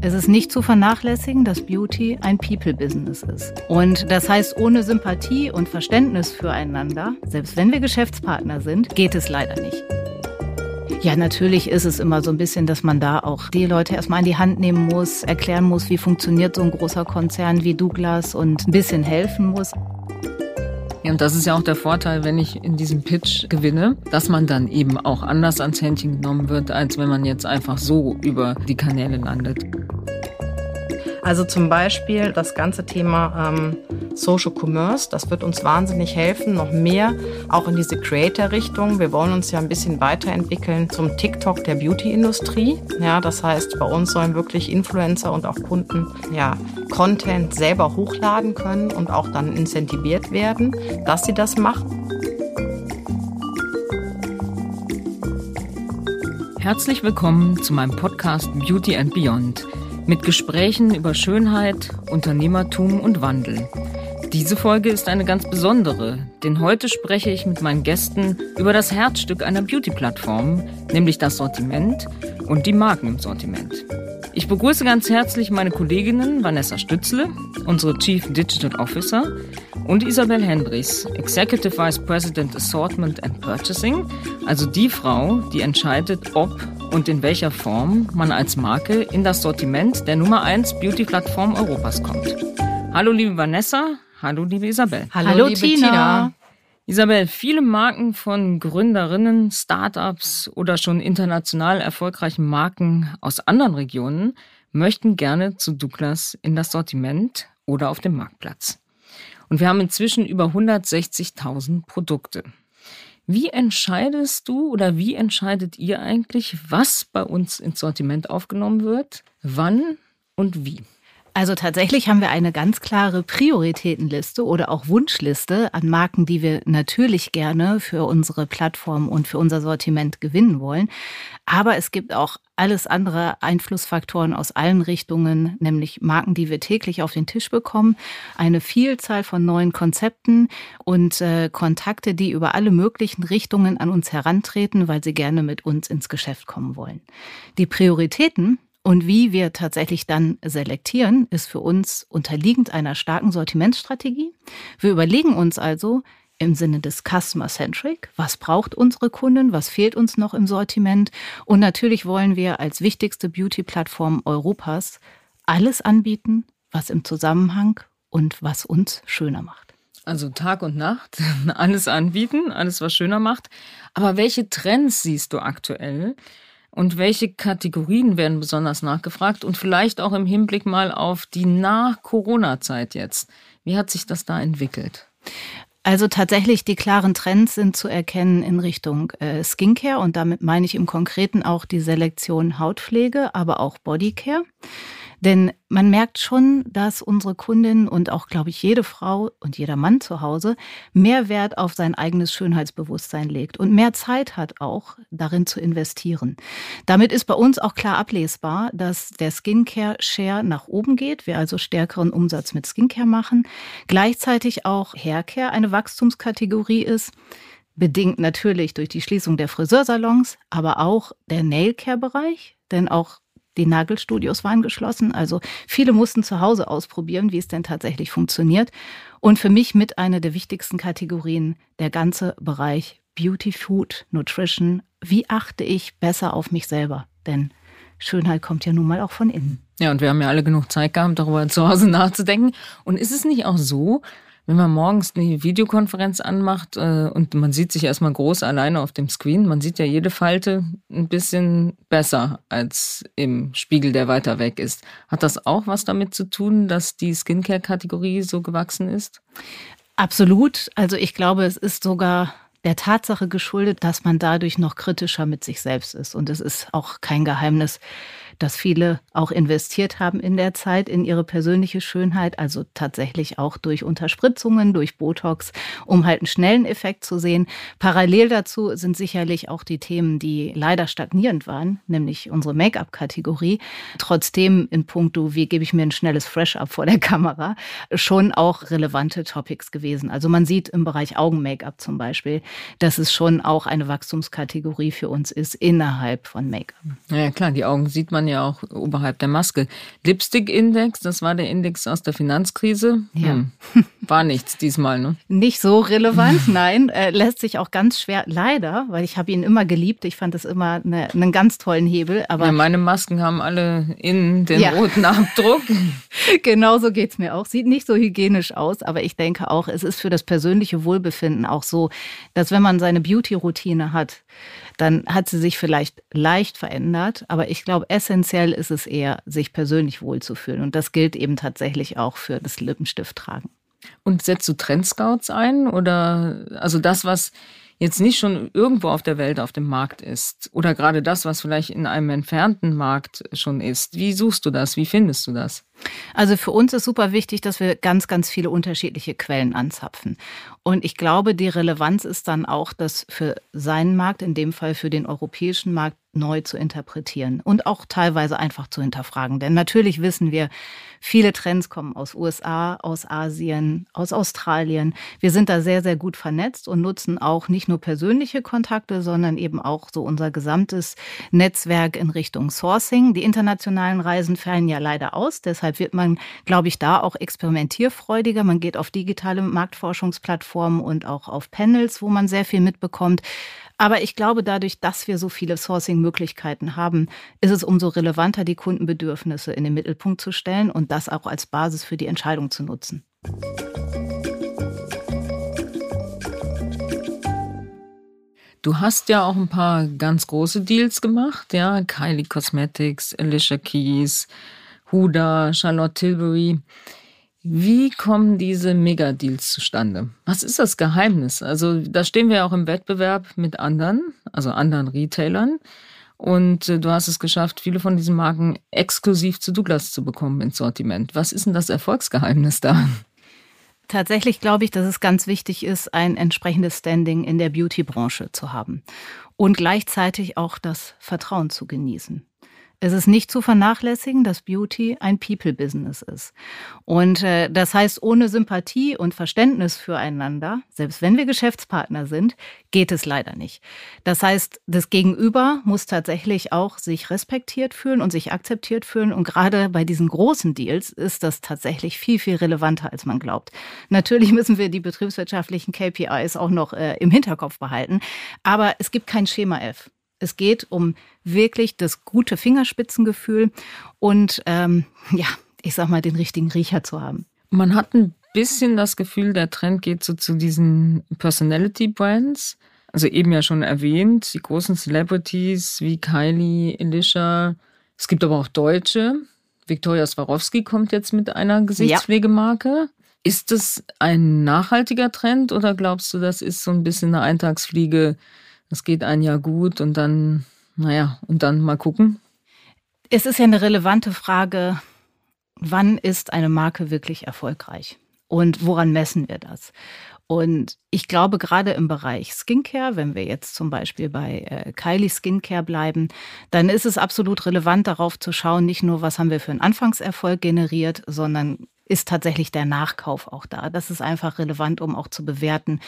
Es ist nicht zu vernachlässigen, dass Beauty ein People-Business ist. Und das heißt, ohne Sympathie und Verständnis füreinander, selbst wenn wir Geschäftspartner sind, geht es leider nicht. Ja, natürlich ist es immer so ein bisschen, dass man da auch die Leute erstmal in die Hand nehmen muss, erklären muss, wie funktioniert so ein großer Konzern wie Douglas und ein bisschen helfen muss. Ja, und das ist ja auch der Vorteil, wenn ich in diesem Pitch gewinne, dass man dann eben auch anders ans Händchen genommen wird, als wenn man jetzt einfach so über die Kanäle landet. Also zum Beispiel das ganze Thema ähm, Social Commerce, das wird uns wahnsinnig helfen, noch mehr auch in diese Creator-Richtung. Wir wollen uns ja ein bisschen weiterentwickeln zum TikTok der Beauty-Industrie. Ja, das heißt, bei uns sollen wirklich Influencer und auch Kunden ja, Content selber hochladen können und auch dann incentiviert werden, dass sie das machen. Herzlich willkommen zu meinem Podcast Beauty and Beyond mit Gesprächen über Schönheit, Unternehmertum und Wandel. Diese Folge ist eine ganz besondere, denn heute spreche ich mit meinen Gästen über das Herzstück einer Beauty-Plattform, nämlich das Sortiment und die Marken im Sortiment. Ich begrüße ganz herzlich meine Kolleginnen Vanessa Stützle, unsere Chief Digital Officer, und Isabel Hendrichs, Executive Vice President Assortment and Purchasing, also die Frau, die entscheidet, ob und in welcher Form man als Marke in das Sortiment der Nummer 1 Beauty-Plattform Europas kommt. Hallo liebe Vanessa, hallo liebe Isabel. Hallo, hallo liebe Tina. Tina. Isabel, viele Marken von Gründerinnen, Startups oder schon international erfolgreichen Marken aus anderen Regionen möchten gerne zu Douglas in das Sortiment oder auf dem Marktplatz. Und wir haben inzwischen über 160.000 Produkte. Wie entscheidest du oder wie entscheidet ihr eigentlich, was bei uns ins Sortiment aufgenommen wird, wann und wie? Also tatsächlich haben wir eine ganz klare Prioritätenliste oder auch Wunschliste an Marken, die wir natürlich gerne für unsere Plattform und für unser Sortiment gewinnen wollen. Aber es gibt auch alles andere Einflussfaktoren aus allen Richtungen, nämlich Marken, die wir täglich auf den Tisch bekommen, eine Vielzahl von neuen Konzepten und äh, Kontakte, die über alle möglichen Richtungen an uns herantreten, weil sie gerne mit uns ins Geschäft kommen wollen. Die Prioritäten und wie wir tatsächlich dann selektieren, ist für uns unterliegend einer starken Sortimentsstrategie. Wir überlegen uns also im Sinne des Customer Centric, was braucht unsere Kunden, was fehlt uns noch im Sortiment. Und natürlich wollen wir als wichtigste Beauty-Plattform Europas alles anbieten, was im Zusammenhang und was uns schöner macht. Also Tag und Nacht, alles anbieten, alles, was schöner macht. Aber welche Trends siehst du aktuell? Und welche Kategorien werden besonders nachgefragt? Und vielleicht auch im Hinblick mal auf die Nach-Corona-Zeit jetzt. Wie hat sich das da entwickelt? Also tatsächlich, die klaren Trends sind zu erkennen in Richtung äh, Skincare und damit meine ich im Konkreten auch die Selektion Hautpflege, aber auch Bodycare. Denn man merkt schon, dass unsere Kundin und auch, glaube ich, jede Frau und jeder Mann zu Hause mehr Wert auf sein eigenes Schönheitsbewusstsein legt und mehr Zeit hat auch darin zu investieren. Damit ist bei uns auch klar ablesbar, dass der Skincare-Share nach oben geht, wir also stärkeren Umsatz mit Skincare machen, gleichzeitig auch Haircare eine Wachstumskategorie ist bedingt natürlich durch die Schließung der Friseursalons, aber auch der Nailcare-Bereich, denn auch die Nagelstudios waren geschlossen. Also viele mussten zu Hause ausprobieren, wie es denn tatsächlich funktioniert. Und für mich mit einer der wichtigsten Kategorien der ganze Bereich Beauty, Food, Nutrition. Wie achte ich besser auf mich selber? Denn Schönheit kommt ja nun mal auch von innen. Ja, und wir haben ja alle genug Zeit gehabt, darüber zu Hause nachzudenken. Und ist es nicht auch so, wenn man morgens eine Videokonferenz anmacht äh, und man sieht sich erstmal groß alleine auf dem Screen, man sieht ja jede Falte ein bisschen besser als im Spiegel, der weiter weg ist. Hat das auch was damit zu tun, dass die Skincare-Kategorie so gewachsen ist? Absolut. Also ich glaube, es ist sogar der Tatsache geschuldet, dass man dadurch noch kritischer mit sich selbst ist. Und es ist auch kein Geheimnis, dass viele auch investiert haben in der Zeit in ihre persönliche Schönheit, also tatsächlich auch durch Unterspritzungen, durch Botox, um halt einen schnellen Effekt zu sehen. Parallel dazu sind sicherlich auch die Themen, die leider stagnierend waren, nämlich unsere Make-up-Kategorie. Trotzdem in puncto, wie gebe ich mir ein schnelles Fresh-Up vor der Kamera, schon auch relevante Topics gewesen. Also man sieht im Bereich Augen-Make-up zum Beispiel, dass es schon auch eine Wachstumskategorie für uns ist innerhalb von Make-up. Ja klar, die Augen sieht man ja auch oberhalb der Maske. Lipstick-Index, das war der Index aus der Finanzkrise. Ja. Hm. War nichts diesmal, ne? Nicht so relevant, nein. Äh, lässt sich auch ganz schwer, leider, weil ich habe ihn immer geliebt. Ich fand es immer eine, einen ganz tollen Hebel. Aber ja, meine Masken haben alle innen den ja. roten Abdruck. Genauso geht's mir auch. Sieht nicht so hygienisch aus, aber ich denke auch, es ist für das persönliche Wohlbefinden auch so, dass wenn man seine Beauty-Routine hat, dann hat sie sich vielleicht leicht verändert, aber ich glaube, essentiell ist es eher, sich persönlich wohlzufühlen. Und das gilt eben tatsächlich auch für das Lippenstifttragen. Und setzt du Trendscouts ein oder also das, was jetzt nicht schon irgendwo auf der Welt auf dem Markt ist oder gerade das, was vielleicht in einem entfernten Markt schon ist. Wie suchst du das? Wie findest du das? Also für uns ist super wichtig, dass wir ganz, ganz viele unterschiedliche Quellen anzapfen. Und ich glaube, die Relevanz ist dann auch, das für seinen Markt, in dem Fall für den europäischen Markt, neu zu interpretieren und auch teilweise einfach zu hinterfragen. Denn natürlich wissen wir, viele Trends kommen aus USA, aus Asien, aus Australien. Wir sind da sehr, sehr gut vernetzt und nutzen auch nicht nur persönliche Kontakte, sondern eben auch so unser gesamtes Netzwerk in Richtung Sourcing. Die internationalen Reisen fallen ja leider aus. Deshalb wird man, glaube ich, da auch experimentierfreudiger. Man geht auf digitale Marktforschungsplattformen und auch auf Panels, wo man sehr viel mitbekommt. Aber ich glaube, dadurch, dass wir so viele Sourcing-Möglichkeiten haben, ist es umso relevanter, die Kundenbedürfnisse in den Mittelpunkt zu stellen und das auch als Basis für die Entscheidung zu nutzen. Du hast ja auch ein paar ganz große Deals gemacht, ja, Kylie Cosmetics, Alicia Keys, Huda, Charlotte Tilbury. Wie kommen diese Megadeals zustande? Was ist das Geheimnis? Also da stehen wir auch im Wettbewerb mit anderen, also anderen Retailern. Und äh, du hast es geschafft, viele von diesen Marken exklusiv zu Douglas zu bekommen ins Sortiment. Was ist denn das Erfolgsgeheimnis da? Tatsächlich glaube ich, dass es ganz wichtig ist, ein entsprechendes Standing in der Beauty-Branche zu haben und gleichzeitig auch das Vertrauen zu genießen. Es ist nicht zu vernachlässigen, dass Beauty ein People-Business ist. Und äh, das heißt, ohne Sympathie und Verständnis füreinander, selbst wenn wir Geschäftspartner sind, geht es leider nicht. Das heißt, das Gegenüber muss tatsächlich auch sich respektiert fühlen und sich akzeptiert fühlen. Und gerade bei diesen großen Deals ist das tatsächlich viel, viel relevanter, als man glaubt. Natürlich müssen wir die betriebswirtschaftlichen KPIs auch noch äh, im Hinterkopf behalten. Aber es gibt kein Schema F. Es geht um wirklich das gute Fingerspitzengefühl und ähm, ja, ich sag mal, den richtigen Riecher zu haben. Man hat ein bisschen das Gefühl, der Trend geht so zu diesen Personality Brands. Also eben ja schon erwähnt, die großen Celebrities wie Kylie, Alicia. Es gibt aber auch Deutsche. Viktoria Swarovski kommt jetzt mit einer Gesichtspflegemarke. Ja. Ist das ein nachhaltiger Trend oder glaubst du, das ist so ein bisschen eine Eintagsfliege, es geht ein Jahr gut und dann, naja, und dann mal gucken. Es ist ja eine relevante Frage, wann ist eine Marke wirklich erfolgreich? Und woran messen wir das? Und ich glaube, gerade im Bereich Skincare, wenn wir jetzt zum Beispiel bei äh, Kylie Skincare bleiben, dann ist es absolut relevant, darauf zu schauen, nicht nur, was haben wir für einen Anfangserfolg generiert, sondern ist tatsächlich der Nachkauf auch da. Das ist einfach relevant, um auch zu bewerten,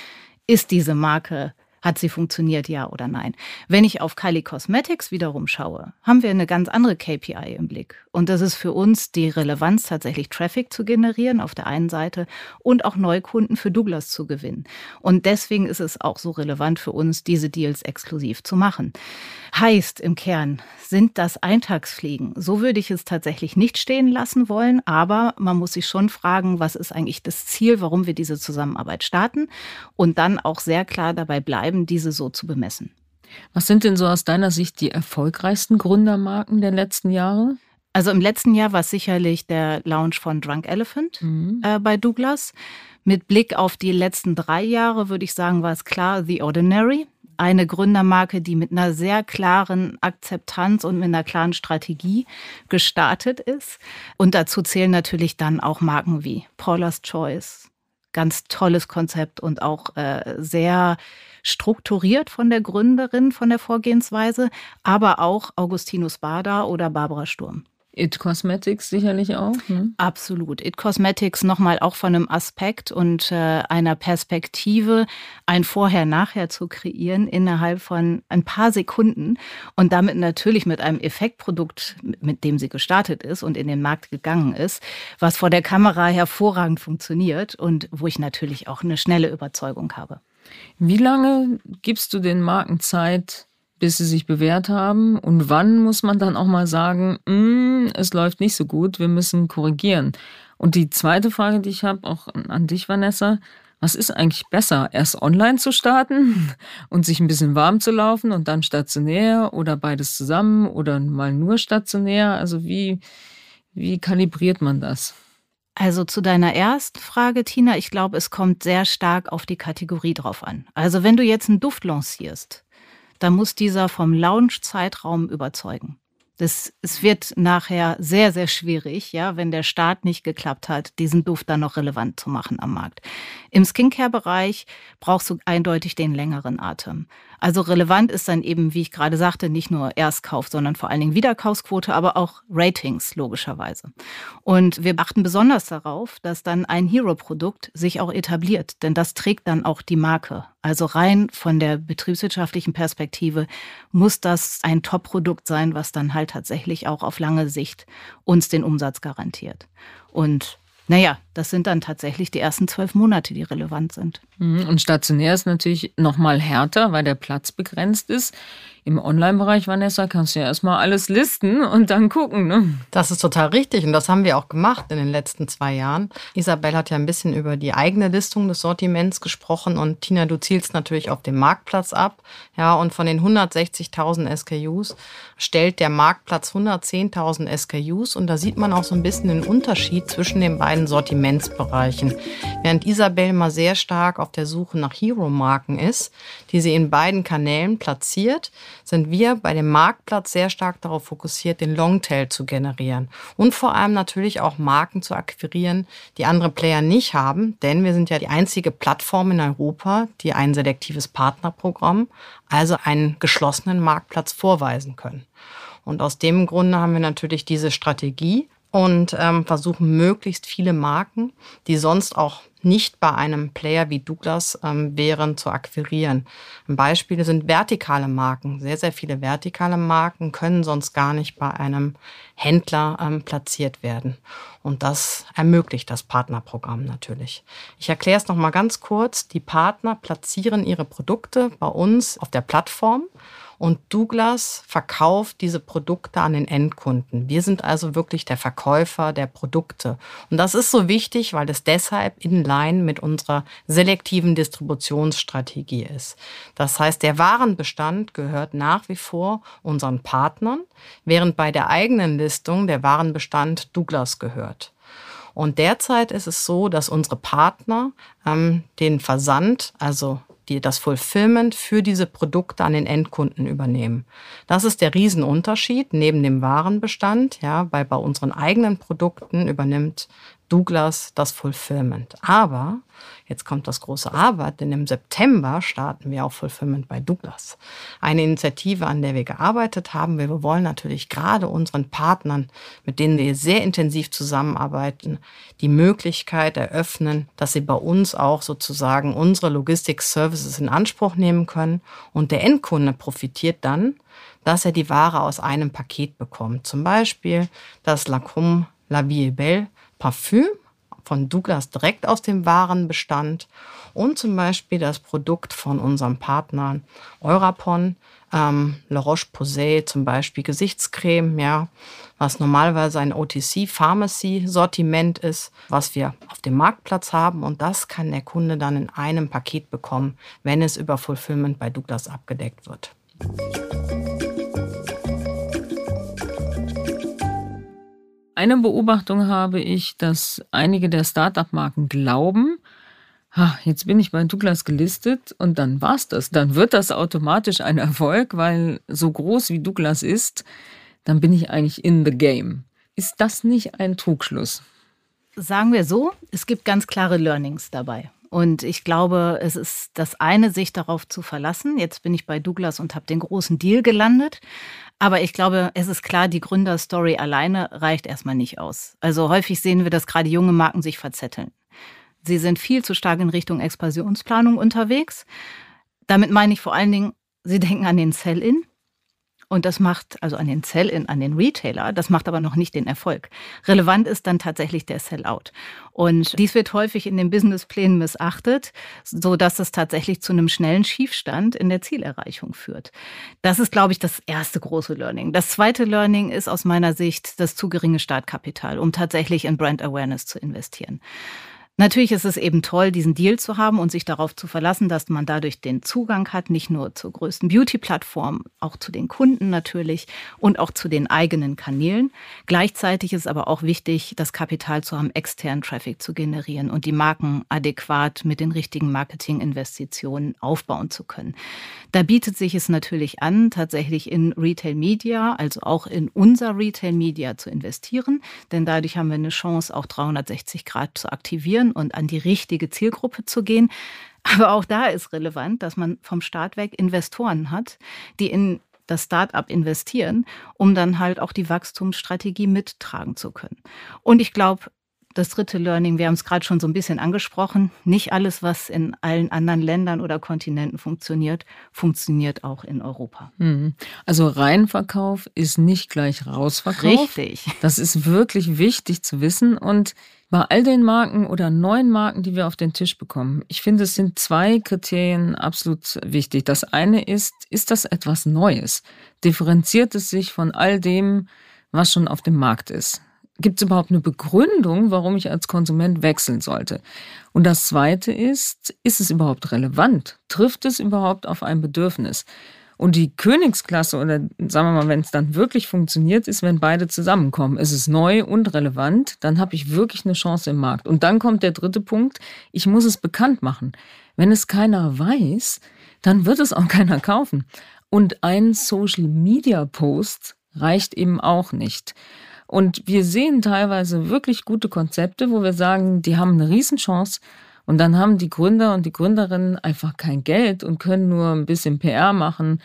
ist diese Marke hat sie funktioniert, ja oder nein? Wenn ich auf Kylie Cosmetics wiederum schaue, haben wir eine ganz andere KPI im Blick. Und das ist für uns die Relevanz, tatsächlich Traffic zu generieren auf der einen Seite und auch Neukunden für Douglas zu gewinnen. Und deswegen ist es auch so relevant für uns, diese Deals exklusiv zu machen. Heißt im Kern, sind das Eintagsfliegen? So würde ich es tatsächlich nicht stehen lassen wollen, aber man muss sich schon fragen, was ist eigentlich das Ziel, warum wir diese Zusammenarbeit starten und dann auch sehr klar dabei bleiben, diese so zu bemessen. Was sind denn so aus deiner Sicht die erfolgreichsten Gründermarken der letzten Jahre? Also im letzten Jahr war es sicherlich der Launch von Drunk Elephant mhm. äh, bei Douglas. Mit Blick auf die letzten drei Jahre würde ich sagen, war es klar The Ordinary eine Gründermarke, die mit einer sehr klaren Akzeptanz und mit einer klaren Strategie gestartet ist. Und dazu zählen natürlich dann auch Marken wie Paula's Choice. Ganz tolles Konzept und auch äh, sehr strukturiert von der Gründerin, von der Vorgehensweise, aber auch Augustinus Bader oder Barbara Sturm. It Cosmetics sicherlich auch. Ne? Absolut. It Cosmetics nochmal auch von einem Aspekt und äh, einer Perspektive, ein Vorher-Nachher zu kreieren innerhalb von ein paar Sekunden und damit natürlich mit einem Effektprodukt, mit dem sie gestartet ist und in den Markt gegangen ist, was vor der Kamera hervorragend funktioniert und wo ich natürlich auch eine schnelle Überzeugung habe. Wie lange gibst du den Marken Zeit, bis sie sich bewährt haben? Und wann muss man dann auch mal sagen, mm, es läuft nicht so gut, wir müssen korrigieren? Und die zweite Frage, die ich habe, auch an dich, Vanessa, was ist eigentlich besser? Erst online zu starten und sich ein bisschen warm zu laufen und dann stationär oder beides zusammen oder mal nur stationär? Also wie, wie kalibriert man das? Also zu deiner ersten Frage, Tina, ich glaube, es kommt sehr stark auf die Kategorie drauf an. Also wenn du jetzt einen Duft lancierst, dann muss dieser vom Launch-Zeitraum überzeugen. Das, es wird nachher sehr, sehr schwierig, ja, wenn der Start nicht geklappt hat, diesen Duft dann noch relevant zu machen am Markt. Im Skincare-Bereich brauchst du eindeutig den längeren Atem. Also relevant ist dann eben, wie ich gerade sagte, nicht nur Erstkauf, sondern vor allen Dingen Wiederkaufsquote, aber auch Ratings logischerweise. Und wir achten besonders darauf, dass dann ein Hero-Produkt sich auch etabliert, denn das trägt dann auch die Marke. Also rein von der betriebswirtschaftlichen Perspektive muss das ein Top-Produkt sein, was dann halt tatsächlich auch auf lange Sicht uns den Umsatz garantiert. Und naja, das sind dann tatsächlich die ersten zwölf Monate, die relevant sind. Mhm, und stationär ist natürlich noch mal härter, weil der Platz begrenzt ist. Im Online-Bereich, Vanessa, kannst du ja erstmal alles listen und dann gucken. Ne? Das ist total richtig und das haben wir auch gemacht in den letzten zwei Jahren. Isabel hat ja ein bisschen über die eigene Listung des Sortiments gesprochen und Tina, du zielst natürlich auf den Marktplatz ab. Ja, und von den 160.000 SKUs stellt der Marktplatz 110.000 SKUs und da sieht man auch so ein bisschen den Unterschied zwischen den beiden Sortimentsbereichen. Während Isabel mal sehr stark auf der Suche nach Hero-Marken ist, die sie in beiden Kanälen platziert, sind wir bei dem Marktplatz sehr stark darauf fokussiert, den Longtail zu generieren und vor allem natürlich auch Marken zu akquirieren, die andere Player nicht haben, denn wir sind ja die einzige Plattform in Europa, die ein selektives Partnerprogramm, also einen geschlossenen Marktplatz vorweisen können. Und aus dem Grunde haben wir natürlich diese Strategie und ähm, versuchen möglichst viele Marken, die sonst auch nicht bei einem Player wie Douglas ähm, wären, zu akquirieren. Beispiele sind vertikale Marken. Sehr, sehr viele vertikale Marken können sonst gar nicht bei einem Händler ähm, platziert werden. Und das ermöglicht das Partnerprogramm natürlich. Ich erkläre es nochmal ganz kurz. Die Partner platzieren ihre Produkte bei uns auf der Plattform und Douglas verkauft diese Produkte an den Endkunden. Wir sind also wirklich der Verkäufer der Produkte. Und das ist so wichtig, weil es deshalb in line mit unserer selektiven Distributionsstrategie ist. Das heißt, der Warenbestand gehört nach wie vor unseren Partnern, während bei der eigenen Listung der Warenbestand Douglas gehört. Und derzeit ist es so, dass unsere Partner ähm, den Versand, also die das Fulfillment für diese Produkte an den Endkunden übernehmen. Das ist der Riesenunterschied neben dem Warenbestand. Ja, weil bei unseren eigenen Produkten übernimmt Douglas das Fulfillment. Aber, jetzt kommt das große Aber, denn im September starten wir auch Fulfillment bei Douglas. Eine Initiative, an der wir gearbeitet haben. Wir wollen natürlich gerade unseren Partnern, mit denen wir sehr intensiv zusammenarbeiten, die Möglichkeit eröffnen, dass sie bei uns auch sozusagen unsere Logistik-Services in Anspruch nehmen können. Und der Endkunde profitiert dann, dass er die Ware aus einem Paket bekommt. Zum Beispiel das Lacroix La Vie Belle Parfüm von Douglas direkt aus dem Warenbestand und zum Beispiel das Produkt von unserem Partner Eurapon, ähm, La Roche-Posay zum Beispiel Gesichtscreme, ja, was normalerweise ein OTC-Pharmacy-Sortiment ist, was wir auf dem Marktplatz haben und das kann der Kunde dann in einem Paket bekommen, wenn es über Fulfillment bei Douglas abgedeckt wird. Eine Beobachtung habe ich, dass einige der Startup-Marken glauben, jetzt bin ich bei Douglas gelistet und dann war's das. Dann wird das automatisch ein Erfolg, weil so groß wie Douglas ist, dann bin ich eigentlich in the game. Ist das nicht ein Trugschluss? Sagen wir so, es gibt ganz klare Learnings dabei. Und ich glaube, es ist das eine, sich darauf zu verlassen. Jetzt bin ich bei Douglas und habe den großen Deal gelandet. Aber ich glaube, es ist klar, die Gründerstory alleine reicht erstmal nicht aus. Also häufig sehen wir, dass gerade junge Marken sich verzetteln. Sie sind viel zu stark in Richtung Expansionsplanung unterwegs. Damit meine ich vor allen Dingen, sie denken an den Sell-in und das macht, also an den Sell-in, an den Retailer, das macht aber noch nicht den Erfolg. Relevant ist dann tatsächlich der Sell-out. Und dies wird häufig in den Businessplänen missachtet, so dass es tatsächlich zu einem schnellen Schiefstand in der Zielerreichung führt. Das ist, glaube ich, das erste große Learning. Das zweite Learning ist aus meiner Sicht das zu geringe Startkapital, um tatsächlich in Brand Awareness zu investieren. Natürlich ist es eben toll, diesen Deal zu haben und sich darauf zu verlassen, dass man dadurch den Zugang hat, nicht nur zur größten Beauty-Plattform, auch zu den Kunden natürlich und auch zu den eigenen Kanälen. Gleichzeitig ist aber auch wichtig, das Kapital zu haben, externen Traffic zu generieren und die Marken adäquat mit den richtigen Marketinginvestitionen aufbauen zu können. Da bietet sich es natürlich an, tatsächlich in Retail Media, also auch in unser Retail Media zu investieren, denn dadurch haben wir eine Chance, auch 360 Grad zu aktivieren und an die richtige Zielgruppe zu gehen. Aber auch da ist relevant, dass man vom Start weg Investoren hat, die in das Start-up investieren, um dann halt auch die Wachstumsstrategie mittragen zu können. Und ich glaube, das dritte Learning, wir haben es gerade schon so ein bisschen angesprochen, nicht alles, was in allen anderen Ländern oder Kontinenten funktioniert, funktioniert auch in Europa. Mhm. Also Reinverkauf ist nicht gleich Rausverkauf. Richtig. Das ist wirklich wichtig zu wissen und bei all den Marken oder neuen Marken, die wir auf den Tisch bekommen, ich finde, es sind zwei Kriterien absolut wichtig. Das eine ist, ist das etwas Neues? Differenziert es sich von all dem, was schon auf dem Markt ist? Gibt es überhaupt eine Begründung, warum ich als Konsument wechseln sollte? Und das Zweite ist, ist es überhaupt relevant? Trifft es überhaupt auf ein Bedürfnis? Und die Königsklasse oder sagen wir mal, wenn es dann wirklich funktioniert, ist, wenn beide zusammenkommen. Es ist neu und relevant, dann habe ich wirklich eine Chance im Markt. Und dann kommt der dritte Punkt, ich muss es bekannt machen. Wenn es keiner weiß, dann wird es auch keiner kaufen. Und ein Social Media Post reicht eben auch nicht. Und wir sehen teilweise wirklich gute Konzepte, wo wir sagen, die haben eine Riesenchance. Und dann haben die Gründer und die Gründerinnen einfach kein Geld und können nur ein bisschen PR machen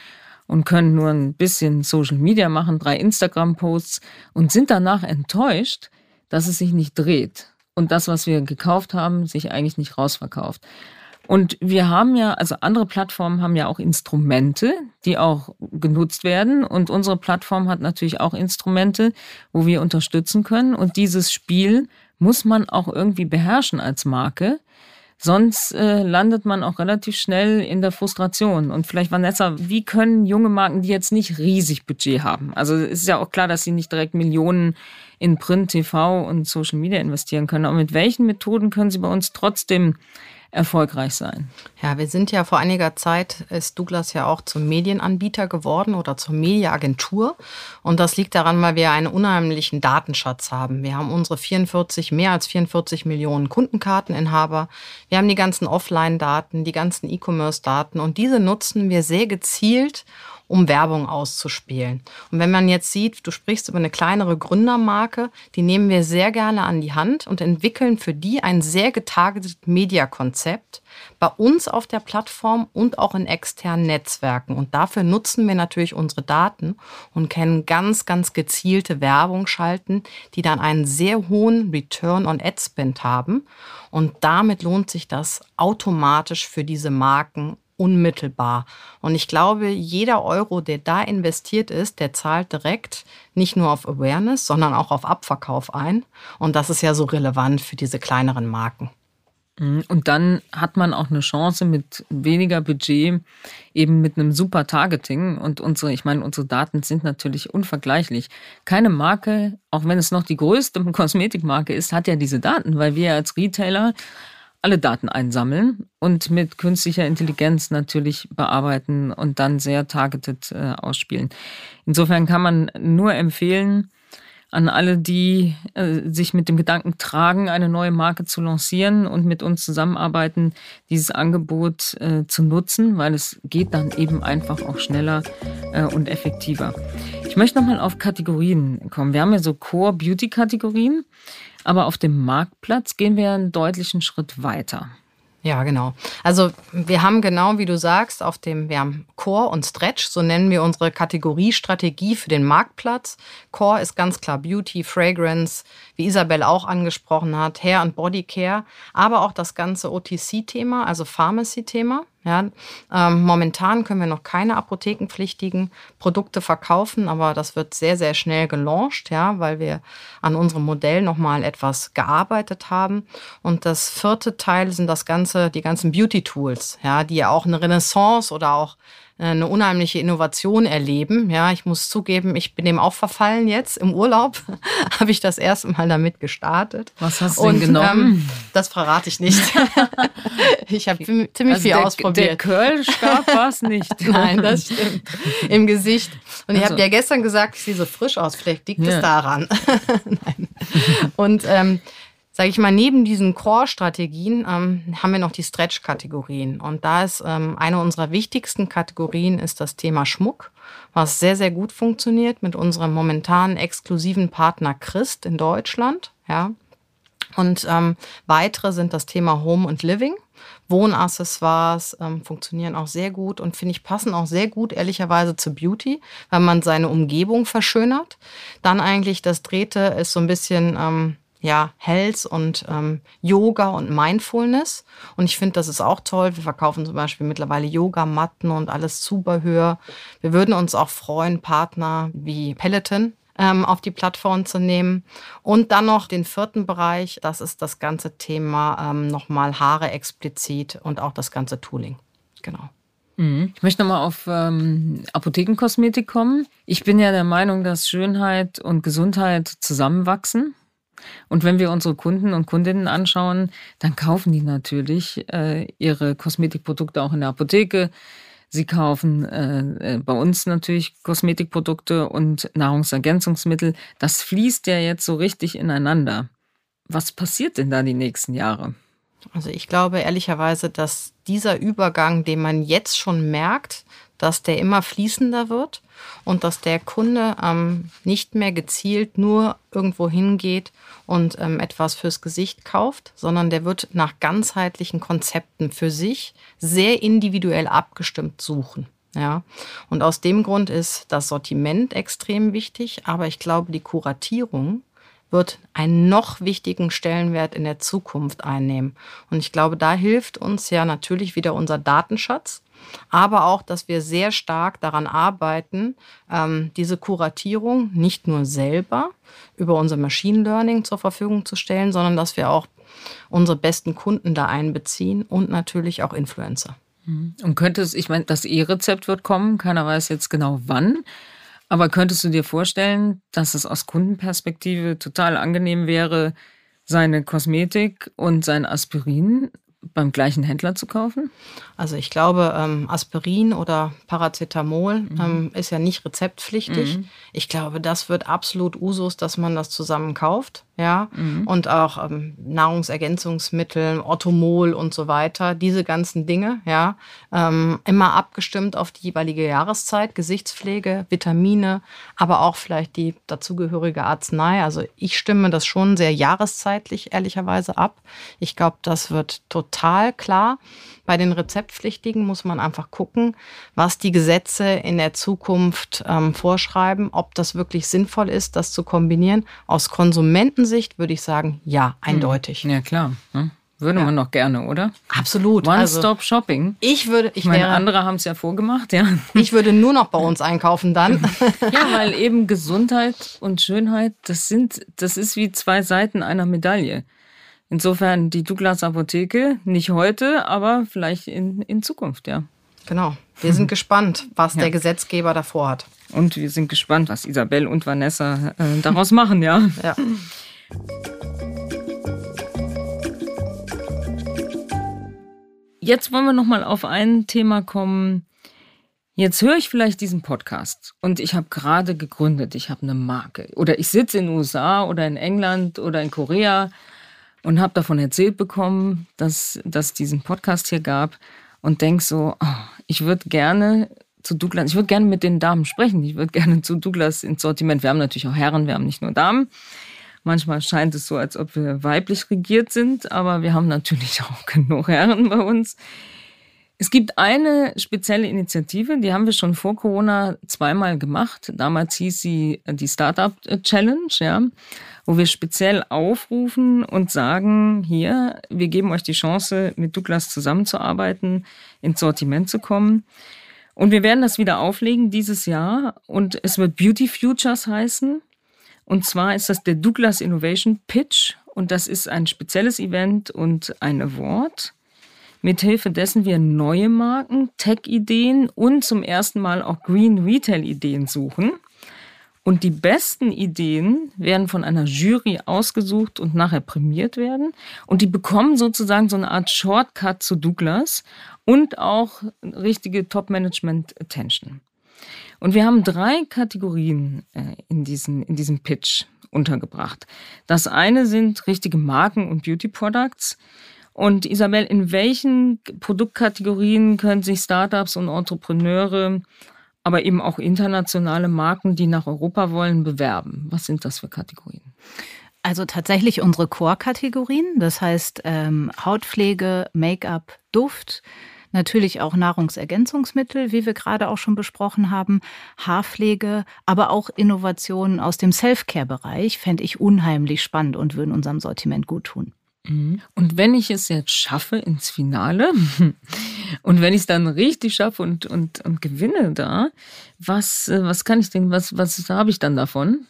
und können nur ein bisschen Social Media machen, drei Instagram-Posts und sind danach enttäuscht, dass es sich nicht dreht und das, was wir gekauft haben, sich eigentlich nicht rausverkauft. Und wir haben ja, also andere Plattformen haben ja auch Instrumente, die auch genutzt werden. Und unsere Plattform hat natürlich auch Instrumente, wo wir unterstützen können. Und dieses Spiel muss man auch irgendwie beherrschen als Marke. Sonst äh, landet man auch relativ schnell in der Frustration. Und vielleicht, Vanessa, wie können junge Marken, die jetzt nicht riesig Budget haben, also es ist ja auch klar, dass sie nicht direkt Millionen in Print, TV und Social Media investieren können, aber mit welchen Methoden können sie bei uns trotzdem erfolgreich sein. Ja, wir sind ja vor einiger Zeit, ist Douglas ja auch zum Medienanbieter geworden oder zur Mediaagentur. Und das liegt daran, weil wir einen unheimlichen Datenschatz haben. Wir haben unsere 44, mehr als 44 Millionen Kundenkarteninhaber. Wir haben die ganzen Offline-Daten, die ganzen E-Commerce-Daten und diese nutzen wir sehr gezielt, Werbung auszuspielen. Und wenn man jetzt sieht, du sprichst über eine kleinere Gründermarke, die nehmen wir sehr gerne an die Hand und entwickeln für die ein sehr getargetes Mediakonzept bei uns auf der Plattform und auch in externen Netzwerken. Und dafür nutzen wir natürlich unsere Daten und können ganz, ganz gezielte Werbung schalten, die dann einen sehr hohen Return on Ad Spend haben. Und damit lohnt sich das automatisch für diese Marken unmittelbar. Und ich glaube, jeder Euro, der da investiert ist, der zahlt direkt nicht nur auf Awareness, sondern auch auf Abverkauf ein. Und das ist ja so relevant für diese kleineren Marken. Mhm. Und dann hat man auch eine Chance mit weniger Budget, eben mit einem super Targeting. Und unsere, ich meine, unsere Daten sind natürlich unvergleichlich. Keine Marke, auch wenn es noch die größte Kosmetikmarke ist, hat ja diese Daten, weil wir als Retailer alle Daten einsammeln und mit künstlicher Intelligenz natürlich bearbeiten und dann sehr targeted äh, ausspielen. Insofern kann man nur empfehlen, an alle, die äh, sich mit dem Gedanken tragen, eine neue Marke zu lancieren und mit uns zusammenarbeiten, dieses Angebot äh, zu nutzen, weil es geht dann eben einfach auch schneller äh, und effektiver. Ich möchte nochmal auf Kategorien kommen. Wir haben ja so Core-Beauty-Kategorien. Aber auf dem Marktplatz gehen wir einen deutlichen Schritt weiter. Ja, genau. Also wir haben genau, wie du sagst, auf dem, wir haben Core und Stretch, so nennen wir unsere Kategoriestrategie für den Marktplatz. Core ist ganz klar Beauty, Fragrance, wie Isabel auch angesprochen hat, Hair und Body Care, aber auch das ganze OTC-Thema, also Pharmacy-Thema. Ja, ähm, momentan können wir noch keine apothekenpflichtigen Produkte verkaufen, aber das wird sehr, sehr schnell gelauncht, ja, weil wir an unserem Modell nochmal etwas gearbeitet haben. Und das vierte Teil sind das ganze, die ganzen Beauty-Tools, ja, die ja auch eine Renaissance oder auch eine unheimliche Innovation erleben. Ja, ich muss zugeben, ich bin dem auch verfallen jetzt. Im Urlaub habe ich das erste Mal damit gestartet. Was hast du Und, denn genommen? Ähm, das verrate ich nicht. ich habe ziemlich also viel der, ausprobiert. Der Kölschstab war es nicht. Nein, das stimmt. Im Gesicht. Und also. ich habe ja gestern gesagt, ich sehe so frisch aus. Vielleicht liegt es daran. Nein. Und ähm, sage ich mal, neben diesen Core-Strategien ähm, haben wir noch die Stretch-Kategorien. Und da ist ähm, eine unserer wichtigsten Kategorien ist das Thema Schmuck, was sehr, sehr gut funktioniert mit unserem momentanen exklusiven Partner Christ in Deutschland. Ja. Und ähm, weitere sind das Thema Home und Living. Wohnaccessoires ähm, funktionieren auch sehr gut und finde ich passen auch sehr gut, ehrlicherweise, zu Beauty, weil man seine Umgebung verschönert. Dann eigentlich das Dritte ist so ein bisschen ähm, ja, Health und ähm, Yoga und Mindfulness. Und ich finde, das ist auch toll. Wir verkaufen zum Beispiel mittlerweile Yogamatten und alles Zubehör. Wir würden uns auch freuen, Partner wie Peloton ähm, auf die Plattform zu nehmen. Und dann noch den vierten Bereich, das ist das ganze Thema ähm, nochmal Haare explizit und auch das ganze Tooling. Genau. Mhm. Ich möchte nochmal auf ähm, Apothekenkosmetik kommen. Ich bin ja der Meinung, dass Schönheit und Gesundheit zusammenwachsen. Und wenn wir unsere Kunden und Kundinnen anschauen, dann kaufen die natürlich äh, ihre Kosmetikprodukte auch in der Apotheke. Sie kaufen äh, äh, bei uns natürlich Kosmetikprodukte und Nahrungsergänzungsmittel. Das fließt ja jetzt so richtig ineinander. Was passiert denn da die nächsten Jahre? Also ich glaube ehrlicherweise, dass dieser Übergang, den man jetzt schon merkt, dass der immer fließender wird und dass der Kunde ähm, nicht mehr gezielt nur irgendwo hingeht und ähm, etwas fürs Gesicht kauft, sondern der wird nach ganzheitlichen Konzepten für sich sehr individuell abgestimmt suchen. Ja, und aus dem Grund ist das Sortiment extrem wichtig, aber ich glaube, die Kuratierung wird einen noch wichtigen Stellenwert in der Zukunft einnehmen. Und ich glaube, da hilft uns ja natürlich wieder unser Datenschatz, aber auch, dass wir sehr stark daran arbeiten, ähm, diese Kuratierung nicht nur selber über unser Machine Learning zur Verfügung zu stellen, sondern dass wir auch unsere besten Kunden da einbeziehen und natürlich auch Influencer. Und könnte es, ich meine, das E-Rezept wird kommen, keiner weiß jetzt genau wann. Aber könntest du dir vorstellen, dass es aus Kundenperspektive total angenehm wäre, seine Kosmetik und sein Aspirin beim gleichen Händler zu kaufen? Also ich glaube, ähm, Aspirin oder Paracetamol mhm. ähm, ist ja nicht rezeptpflichtig. Mhm. Ich glaube, das wird absolut Usus, dass man das zusammen kauft ja, mhm. und auch ähm, Nahrungsergänzungsmittel, Orthomol und so weiter, diese ganzen Dinge, ja, ähm, immer abgestimmt auf die jeweilige Jahreszeit, Gesichtspflege, Vitamine, aber auch vielleicht die dazugehörige Arznei. Also ich stimme das schon sehr jahreszeitlich ehrlicherweise ab. Ich glaube, das wird total klar. Bei den Rezeptpflichtigen muss man einfach gucken, was die Gesetze in der Zukunft ähm, vorschreiben, ob das wirklich sinnvoll ist, das zu kombinieren. Aus Konsumentensicht würde ich sagen, ja, hm. eindeutig. Ja, klar. Hm? Würde ja. man noch gerne, oder? Absolut. One-Stop-Shopping. Also, ich würde, ich, ich meine, wäre, andere haben es ja vorgemacht, ja. Ich würde nur noch bei uns einkaufen dann. ja, weil eben Gesundheit und Schönheit, das sind, das ist wie zwei Seiten einer Medaille. Insofern die Douglas Apotheke, nicht heute, aber vielleicht in, in Zukunft, ja. Genau. Wir sind gespannt, was ja. der Gesetzgeber davor hat. Und wir sind gespannt, was Isabel und Vanessa äh, daraus machen, ja. Ja. Jetzt wollen wir noch mal auf ein Thema kommen. Jetzt höre ich vielleicht diesen Podcast und ich habe gerade gegründet, ich habe eine Marke oder ich sitze in den USA oder in England oder in Korea und habe davon erzählt bekommen, dass es diesen Podcast hier gab und denk so, oh, ich würde gerne zu Douglas, ich würde gerne mit den Damen sprechen, ich würde gerne zu Douglas ins Sortiment. Wir haben natürlich auch Herren, wir haben nicht nur Damen. Manchmal scheint es so, als ob wir weiblich regiert sind, aber wir haben natürlich auch genug Herren bei uns. Es gibt eine spezielle Initiative, die haben wir schon vor Corona zweimal gemacht. Damals hieß sie die Startup Challenge, ja, wo wir speziell aufrufen und sagen, hier, wir geben euch die Chance, mit Douglas zusammenzuarbeiten, ins Sortiment zu kommen. Und wir werden das wieder auflegen dieses Jahr und es wird Beauty Futures heißen. Und zwar ist das der Douglas Innovation Pitch und das ist ein spezielles Event und ein Award mithilfe dessen wir neue Marken, Tech-Ideen und zum ersten Mal auch Green Retail-Ideen suchen. Und die besten Ideen werden von einer Jury ausgesucht und nachher prämiert werden. Und die bekommen sozusagen so eine Art Shortcut zu Douglas und auch richtige Top-Management-Attention. Und wir haben drei Kategorien äh, in, diesen, in diesem Pitch untergebracht. Das eine sind richtige Marken und Beauty Products. Und Isabel, in welchen Produktkategorien können sich Startups und Entrepreneure, aber eben auch internationale Marken, die nach Europa wollen, bewerben? Was sind das für Kategorien? Also tatsächlich unsere Core-Kategorien, das heißt ähm, Hautpflege, Make-up, Duft, natürlich auch Nahrungsergänzungsmittel, wie wir gerade auch schon besprochen haben, Haarpflege, aber auch Innovationen aus dem Self-Care-Bereich fände ich unheimlich spannend und würden unserem Sortiment gut tun. Mhm. Und wenn ich es jetzt schaffe ins Finale und wenn ich es dann richtig schaffe und, und, und gewinne da, was, äh, was kann ich denn, was, was habe ich dann davon?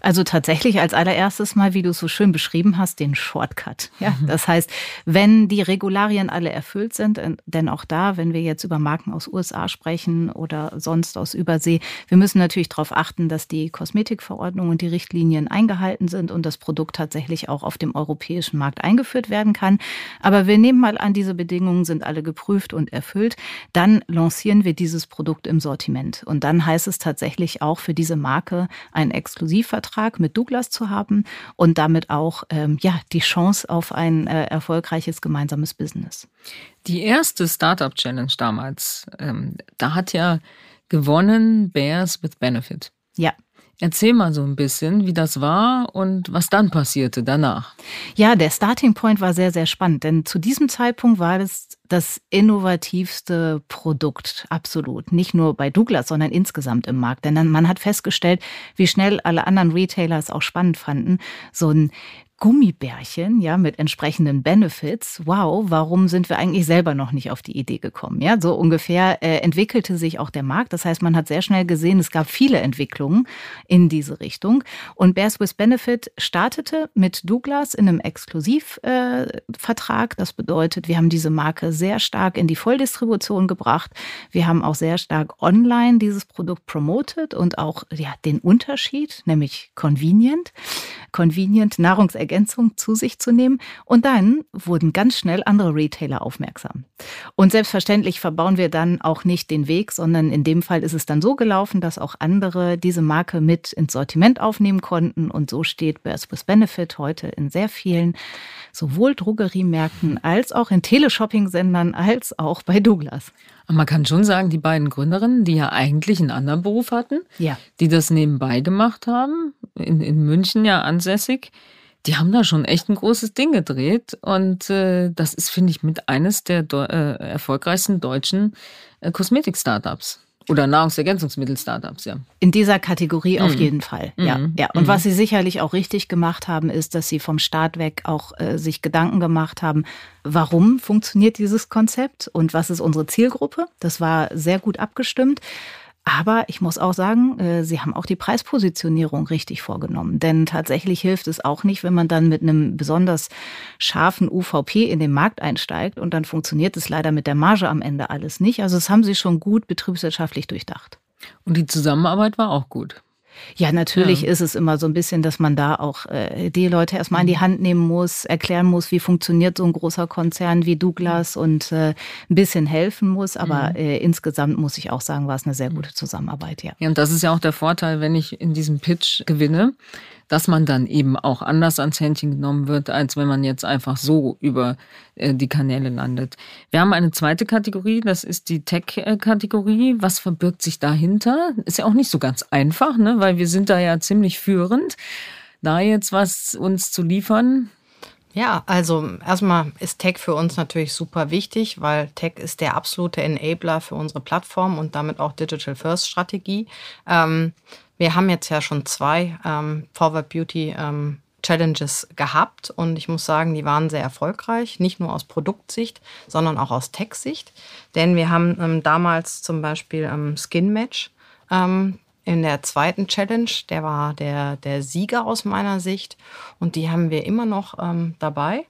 Also tatsächlich als allererstes mal, wie du es so schön beschrieben hast, den Shortcut. Ja, mhm. das heißt, wenn die Regularien alle erfüllt sind, äh, denn auch da, wenn wir jetzt über Marken aus USA sprechen oder sonst aus Übersee, wir müssen natürlich darauf achten, dass die Kosmetikverordnung und die Richtlinien eingehalten sind und das Produkt tatsächlich auch auf dem europäischen Markt eingeführt werden kann. Aber wir nehmen mal an, diese Bedingungen sind alle geprüft und erfüllt. Dann lancieren wir dieses Produkt im Sortiment. Und dann heißt es tatsächlich auch für diese Marke ein exklusiv Tarifvertrag mit Douglas zu haben und damit auch ähm, ja, die Chance auf ein äh, erfolgreiches gemeinsames Business. Die erste Startup Challenge damals, ähm, da hat ja gewonnen Bears with Benefit. Ja. Erzähl mal so ein bisschen, wie das war und was dann passierte danach. Ja, der Starting Point war sehr, sehr spannend, denn zu diesem Zeitpunkt war es das innovativste Produkt, absolut. Nicht nur bei Douglas, sondern insgesamt im Markt. Denn man hat festgestellt, wie schnell alle anderen Retailer es auch spannend fanden, so ein Gummibärchen, ja, mit entsprechenden Benefits. Wow, warum sind wir eigentlich selber noch nicht auf die Idee gekommen? Ja, so ungefähr äh, entwickelte sich auch der Markt. Das heißt, man hat sehr schnell gesehen, es gab viele Entwicklungen in diese Richtung. Und Bear Swiss Benefit startete mit Douglas in einem Exklusivvertrag. Äh, das bedeutet, wir haben diese Marke sehr stark in die Volldistribution gebracht. Wir haben auch sehr stark online dieses Produkt promotet und auch ja, den Unterschied, nämlich convenient, convenient Nahrungsergänzung Ergänzung zu sich zu nehmen. Und dann wurden ganz schnell andere Retailer aufmerksam. Und selbstverständlich verbauen wir dann auch nicht den Weg, sondern in dem Fall ist es dann so gelaufen, dass auch andere diese Marke mit ins Sortiment aufnehmen konnten. Und so steht Bears with Benefit heute in sehr vielen sowohl Drogeriemärkten als auch in Teleshopping-Sendern als auch bei Douglas. Man kann schon sagen, die beiden Gründerinnen, die ja eigentlich einen anderen Beruf hatten, ja. die das nebenbei gemacht haben, in, in München ja ansässig, die haben da schon echt ein großes Ding gedreht. Und äh, das ist, finde ich, mit eines der äh, erfolgreichsten deutschen äh, Kosmetik-Startups. Oder Nahrungsergänzungsmittel-Startups, ja. In dieser Kategorie mhm. auf jeden Fall, ja. Mhm. ja. Und mhm. was sie sicherlich auch richtig gemacht haben, ist, dass sie vom Start weg auch äh, sich Gedanken gemacht haben, warum funktioniert dieses Konzept und was ist unsere Zielgruppe. Das war sehr gut abgestimmt. Aber ich muss auch sagen, äh, sie haben auch die Preispositionierung richtig vorgenommen. Denn tatsächlich hilft es auch nicht, wenn man dann mit einem besonders scharfen UVP in den Markt einsteigt und dann funktioniert es leider mit der Marge am Ende alles nicht. Also das haben sie schon gut betriebswirtschaftlich durchdacht. Und die Zusammenarbeit war auch gut. Ja, natürlich ja. ist es immer so ein bisschen, dass man da auch äh, die Leute erstmal in die mhm. Hand nehmen muss, erklären muss, wie funktioniert so ein großer Konzern wie Douglas und äh, ein bisschen helfen muss. Aber mhm. äh, insgesamt muss ich auch sagen, war es eine sehr mhm. gute Zusammenarbeit, ja. Ja, und das ist ja auch der Vorteil, wenn ich in diesem Pitch gewinne, dass man dann eben auch anders ans Händchen genommen wird, als wenn man jetzt einfach so über äh, die Kanäle landet. Wir haben eine zweite Kategorie, das ist die Tech-Kategorie. Was verbirgt sich dahinter? Ist ja auch nicht so ganz einfach, ne? weil wir sind da ja ziemlich führend. da jetzt was uns zu liefern? Ja, also erstmal ist Tech für uns natürlich super wichtig, weil Tech ist der absolute Enabler für unsere Plattform und damit auch Digital First Strategie. Ähm, wir haben jetzt ja schon zwei ähm, Forward Beauty ähm, Challenges gehabt und ich muss sagen, die waren sehr erfolgreich, nicht nur aus Produktsicht, sondern auch aus Tech-Sicht. Denn wir haben ähm, damals zum Beispiel ähm, Skin Match ähm, in der zweiten Challenge, der war der, der Sieger aus meiner Sicht. Und die haben wir immer noch ähm, dabei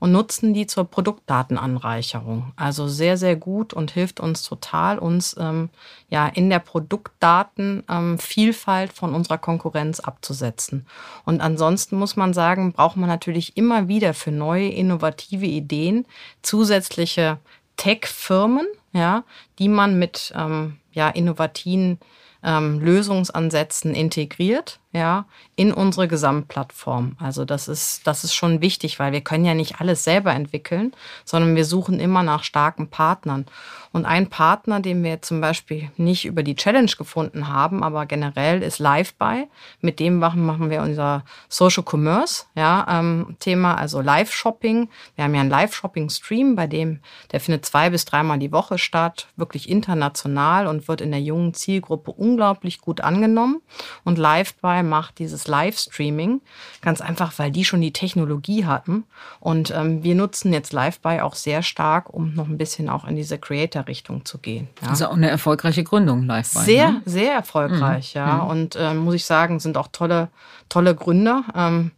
und nutzen die zur Produktdatenanreicherung. Also sehr, sehr gut und hilft uns total, uns ähm, ja in der Produktdatenvielfalt ähm, von unserer Konkurrenz abzusetzen. Und ansonsten muss man sagen, braucht man natürlich immer wieder für neue innovative Ideen zusätzliche Tech-Firmen, ja, die man mit ähm, ja, innovativen ähm, Lösungsansätzen integriert, ja, in unsere Gesamtplattform. Also das ist, das ist schon wichtig, weil wir können ja nicht alles selber entwickeln, sondern wir suchen immer nach starken Partnern. Und ein Partner, den wir zum Beispiel nicht über die Challenge gefunden haben, aber generell ist LiveBuy. Mit dem machen, machen wir unser Social Commerce ja, ähm, Thema, also Live-Shopping. Wir haben ja einen Live-Shopping-Stream, bei dem der findet zwei bis dreimal die Woche statt, wirklich international und wird in der jungen Zielgruppe unglaublich gut angenommen. Und LiveBuy macht dieses Livestreaming, ganz einfach, weil die schon die Technologie hatten. Und ähm, wir nutzen jetzt Livebuy auch sehr stark, um noch ein bisschen auch in diese Creator-Richtung zu gehen. Ja. Das ist auch eine erfolgreiche Gründung, Livebuy. Sehr, ne? sehr erfolgreich, mhm. ja. Mhm. Und ähm, muss ich sagen, sind auch tolle, tolle Gründer. Ähm,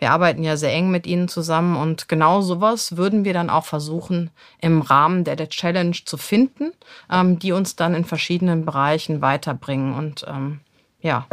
wir arbeiten ja sehr eng mit ihnen zusammen und genau sowas würden wir dann auch versuchen, im Rahmen der, der Challenge zu finden, ähm, die uns dann in verschiedenen Bereichen weiterbringen. Und ähm, ja,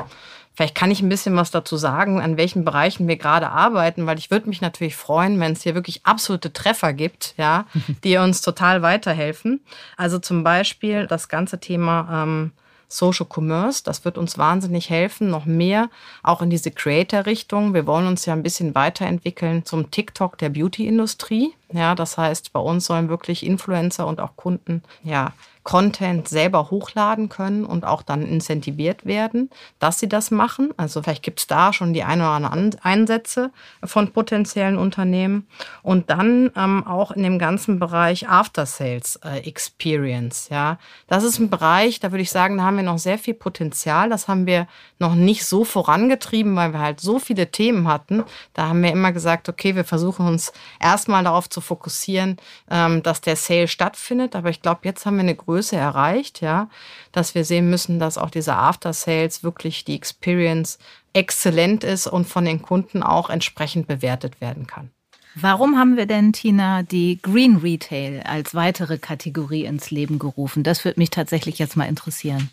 Vielleicht kann ich ein bisschen was dazu sagen, an welchen Bereichen wir gerade arbeiten, weil ich würde mich natürlich freuen, wenn es hier wirklich absolute Treffer gibt, ja, die uns total weiterhelfen. Also zum Beispiel das ganze Thema ähm, Social Commerce. Das wird uns wahnsinnig helfen, noch mehr auch in diese Creator-Richtung. Wir wollen uns ja ein bisschen weiterentwickeln zum TikTok der Beauty-Industrie. Ja, das heißt, bei uns sollen wirklich Influencer und auch Kunden ja Content selber hochladen können und auch dann incentiviert werden, dass sie das machen. Also vielleicht gibt es da schon die ein oder anderen Einsätze von potenziellen Unternehmen. Und dann ähm, auch in dem ganzen Bereich After Sales äh, Experience. Ja, das ist ein Bereich, da würde ich sagen, da haben wir noch sehr viel Potenzial. Das haben wir noch nicht so vorangetrieben, weil wir halt so viele Themen hatten. Da haben wir immer gesagt, okay, wir versuchen uns erstmal darauf zu fokussieren, ähm, dass der Sale stattfindet. Aber ich glaube, jetzt haben wir eine Größe erreicht, ja, dass wir sehen müssen, dass auch diese After Sales wirklich die Experience exzellent ist und von den Kunden auch entsprechend bewertet werden kann. Warum haben wir denn, Tina, die Green Retail als weitere Kategorie ins Leben gerufen? Das würde mich tatsächlich jetzt mal interessieren.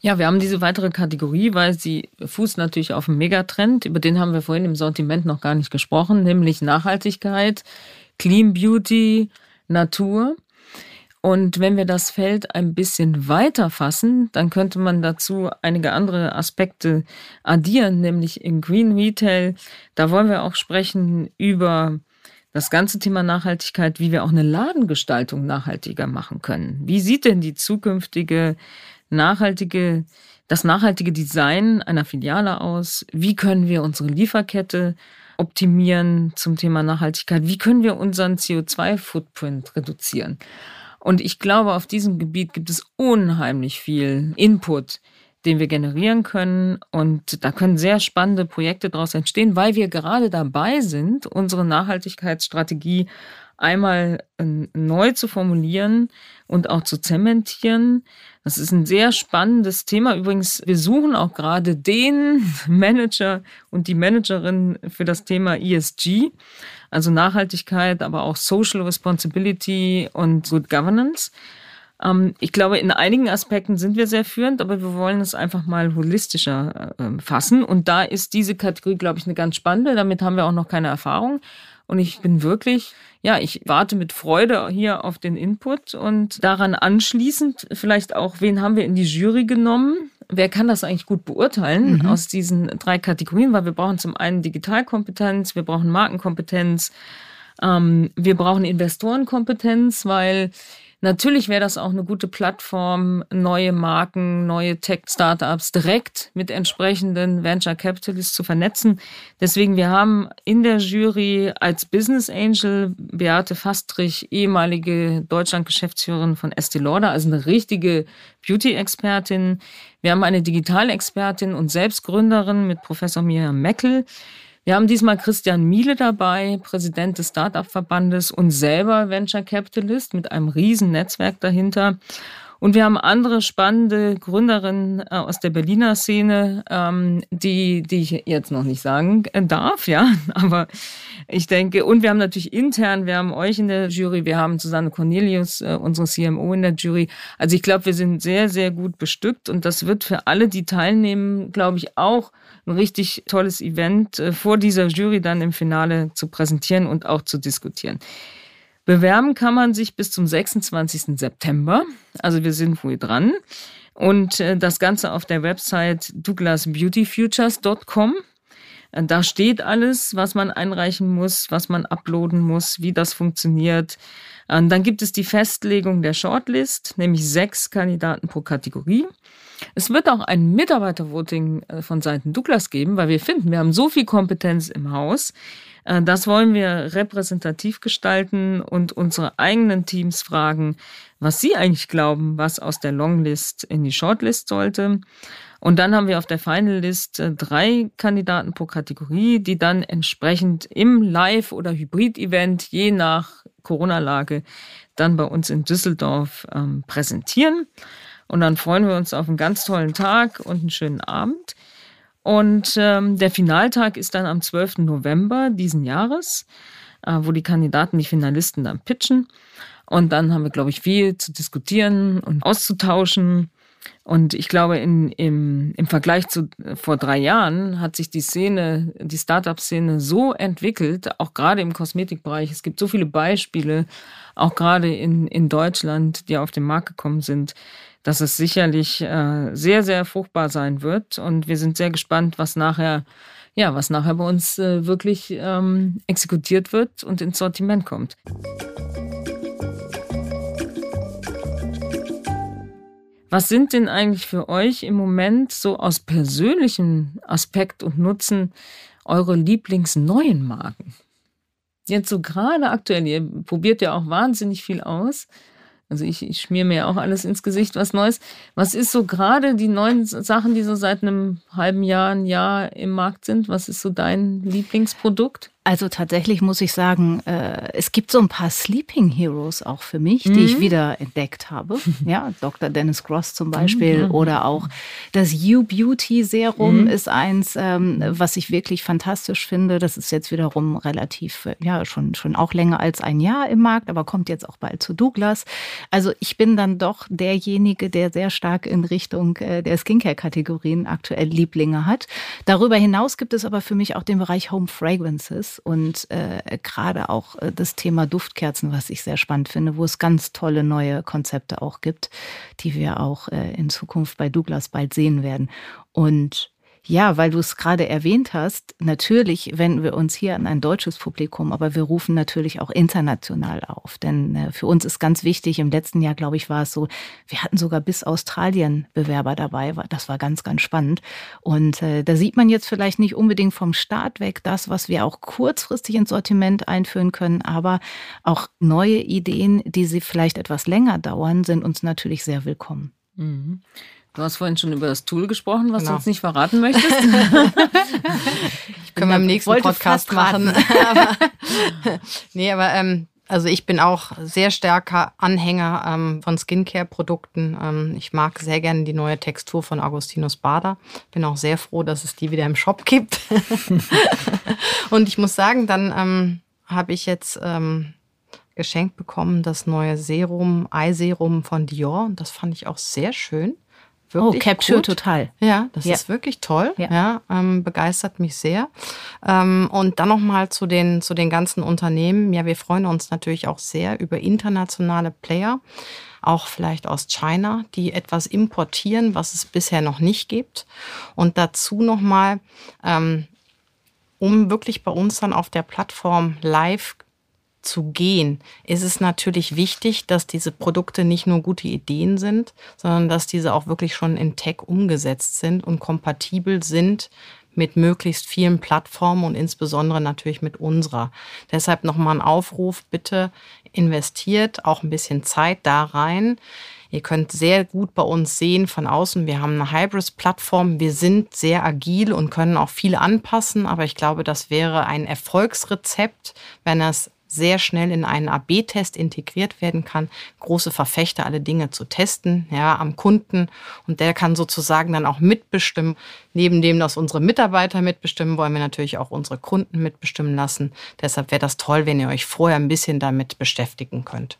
Ja, wir haben diese weitere Kategorie, weil sie fußt natürlich auf einem Megatrend, über den haben wir vorhin im Sortiment noch gar nicht gesprochen, nämlich Nachhaltigkeit, Clean Beauty, Natur. Und wenn wir das Feld ein bisschen weiter fassen, dann könnte man dazu einige andere Aspekte addieren, nämlich in Green Retail. Da wollen wir auch sprechen über das ganze Thema Nachhaltigkeit, wie wir auch eine Ladengestaltung nachhaltiger machen können. Wie sieht denn die zukünftige nachhaltige, das nachhaltige Design einer Filiale aus? Wie können wir unsere Lieferkette optimieren zum Thema Nachhaltigkeit? Wie können wir unseren CO2-Footprint reduzieren? Und ich glaube, auf diesem Gebiet gibt es unheimlich viel Input, den wir generieren können. Und da können sehr spannende Projekte daraus entstehen, weil wir gerade dabei sind, unsere Nachhaltigkeitsstrategie einmal äh, neu zu formulieren und auch zu zementieren. Das ist ein sehr spannendes Thema. Übrigens, wir suchen auch gerade den Manager und die Managerin für das Thema ESG, also Nachhaltigkeit, aber auch Social Responsibility und Good Governance. Ähm, ich glaube, in einigen Aspekten sind wir sehr führend, aber wir wollen es einfach mal holistischer äh, fassen. Und da ist diese Kategorie, glaube ich, eine ganz spannende. Damit haben wir auch noch keine Erfahrung. Und ich bin wirklich, ja, ich warte mit Freude hier auf den Input und daran anschließend vielleicht auch, wen haben wir in die Jury genommen? Wer kann das eigentlich gut beurteilen mhm. aus diesen drei Kategorien? Weil wir brauchen zum einen Digitalkompetenz, wir brauchen Markenkompetenz, ähm, wir brauchen Investorenkompetenz, weil Natürlich wäre das auch eine gute Plattform, neue Marken, neue Tech-Startups direkt mit entsprechenden Venture Capitalists zu vernetzen. Deswegen, wir haben in der Jury als Business Angel Beate Fastrich, ehemalige Deutschland-Geschäftsführerin von Estee Lauder, also eine richtige Beauty-Expertin. Wir haben eine Digitalexpertin und Selbstgründerin mit Professor Miriam Meckel. Wir haben diesmal Christian Miele dabei, Präsident des Startup-Verbandes und selber Venture Capitalist mit einem riesen Netzwerk dahinter. Und wir haben andere spannende Gründerinnen äh, aus der Berliner Szene, ähm, die, die ich jetzt noch nicht sagen äh, darf, ja. Aber ich denke, und wir haben natürlich intern, wir haben euch in der Jury, wir haben Susanne Cornelius, äh, unsere CMO in der Jury. Also ich glaube, wir sind sehr, sehr gut bestückt und das wird für alle, die teilnehmen, glaube ich, auch ein richtig tolles Event vor dieser Jury dann im Finale zu präsentieren und auch zu diskutieren. Bewerben kann man sich bis zum 26. September. Also wir sind wohl dran. Und äh, das Ganze auf der Website douglasbeautyfutures.com. Äh, da steht alles, was man einreichen muss, was man uploaden muss, wie das funktioniert. Und dann gibt es die Festlegung der Shortlist, nämlich sechs Kandidaten pro Kategorie. Es wird auch ein Mitarbeitervoting äh, von Seiten Douglas geben, weil wir finden, wir haben so viel Kompetenz im Haus. Äh, das wollen wir repräsentativ gestalten und unsere eigenen Teams fragen, was sie eigentlich glauben, was aus der Longlist in die Shortlist sollte. Und dann haben wir auf der Final List äh, drei Kandidaten pro Kategorie, die dann entsprechend im Live- oder Hybrid-Event, je nach Corona-Lage, dann bei uns in Düsseldorf ähm, präsentieren. Und dann freuen wir uns auf einen ganz tollen Tag und einen schönen Abend. Und ähm, der Finaltag ist dann am 12. November diesen Jahres, äh, wo die Kandidaten, die Finalisten dann pitchen. Und dann haben wir, glaube ich, viel zu diskutieren und auszutauschen. Und ich glaube, in, im, im Vergleich zu vor drei Jahren hat sich die Szene, die Startup-Szene so entwickelt, auch gerade im Kosmetikbereich. Es gibt so viele Beispiele, auch gerade in, in Deutschland, die auf den Markt gekommen sind, dass es sicherlich äh, sehr, sehr fruchtbar sein wird. Und wir sind sehr gespannt, was nachher, ja, was nachher bei uns äh, wirklich ähm, exekutiert wird und ins Sortiment kommt. Was sind denn eigentlich für euch im Moment so aus persönlichem Aspekt und Nutzen eure Lieblingsneuen Marken? Jetzt so gerade aktuell, ihr probiert ja auch wahnsinnig viel aus. Also ich, ich schmier mir ja auch alles ins Gesicht, was Neues. Was ist so gerade die neuen Sachen, die so seit einem halben Jahr, ein Jahr im Markt sind? Was ist so dein Lieblingsprodukt? Also tatsächlich muss ich sagen, äh, es gibt so ein paar Sleeping Heroes auch für mich, mhm. die ich mhm. wieder entdeckt habe. Ja, Dr. Dennis Gross zum Beispiel mhm. oder auch das You Beauty Serum mhm. ist eins, ähm, was ich wirklich fantastisch finde. Das ist jetzt wiederum relativ, äh, ja, schon, schon auch länger als ein Jahr im Markt, aber kommt jetzt auch bald zu Douglas. Also ich bin dann doch derjenige, der sehr stark in Richtung äh, der Skincare-Kategorien aktuell Lieblinge hat. Darüber hinaus gibt es aber für mich auch den Bereich Home Fragrances und äh, gerade auch äh, das Thema Duftkerzen, was ich sehr spannend finde, wo es ganz tolle neue Konzepte auch gibt, die wir auch äh, in Zukunft bei Douglas bald sehen werden. Und ja, weil du es gerade erwähnt hast, natürlich wenden wir uns hier an ein deutsches Publikum, aber wir rufen natürlich auch international auf. Denn äh, für uns ist ganz wichtig, im letzten Jahr, glaube ich, war es so, wir hatten sogar bis Australien Bewerber dabei. Das war ganz, ganz spannend. Und äh, da sieht man jetzt vielleicht nicht unbedingt vom Start weg das, was wir auch kurzfristig ins Sortiment einführen können, aber auch neue Ideen, die sie vielleicht etwas länger dauern, sind uns natürlich sehr willkommen. Mhm. Du hast vorhin schon über das Tool gesprochen, was genau. du uns nicht verraten möchtest. ich Können wir im nächsten Podcast machen. aber, nee, aber ähm, also ich bin auch sehr starker Anhänger ähm, von Skincare-Produkten. Ähm, ich mag sehr gerne die neue Textur von Augustinus Bader. Bin auch sehr froh, dass es die wieder im Shop gibt. Und ich muss sagen, dann ähm, habe ich jetzt ähm, geschenkt bekommen das neue Serum, Eye-Serum von Dior. Das fand ich auch sehr schön wirklich. Oh, Capture gut. total. Ja, das ja. ist wirklich toll. Ja, ja ähm, begeistert mich sehr. Ähm, und dann nochmal zu den, zu den ganzen Unternehmen. Ja, wir freuen uns natürlich auch sehr über internationale Player auch vielleicht aus China, die etwas importieren, was es bisher noch nicht gibt. Und dazu nochmal, ähm, um wirklich bei uns dann auf der Plattform live zu gehen, ist es natürlich wichtig, dass diese Produkte nicht nur gute Ideen sind, sondern dass diese auch wirklich schon in Tech umgesetzt sind und kompatibel sind mit möglichst vielen Plattformen und insbesondere natürlich mit unserer. Deshalb nochmal ein Aufruf, bitte investiert auch ein bisschen Zeit da rein. Ihr könnt sehr gut bei uns sehen von außen, wir haben eine Hybris-Plattform. Wir sind sehr agil und können auch viel anpassen, aber ich glaube, das wäre ein Erfolgsrezept, wenn es sehr schnell in einen AB-Test integriert werden kann. Große Verfechter, alle Dinge zu testen, ja, am Kunden. Und der kann sozusagen dann auch mitbestimmen. Neben dem, dass unsere Mitarbeiter mitbestimmen, wollen wir natürlich auch unsere Kunden mitbestimmen lassen. Deshalb wäre das toll, wenn ihr euch vorher ein bisschen damit beschäftigen könnt.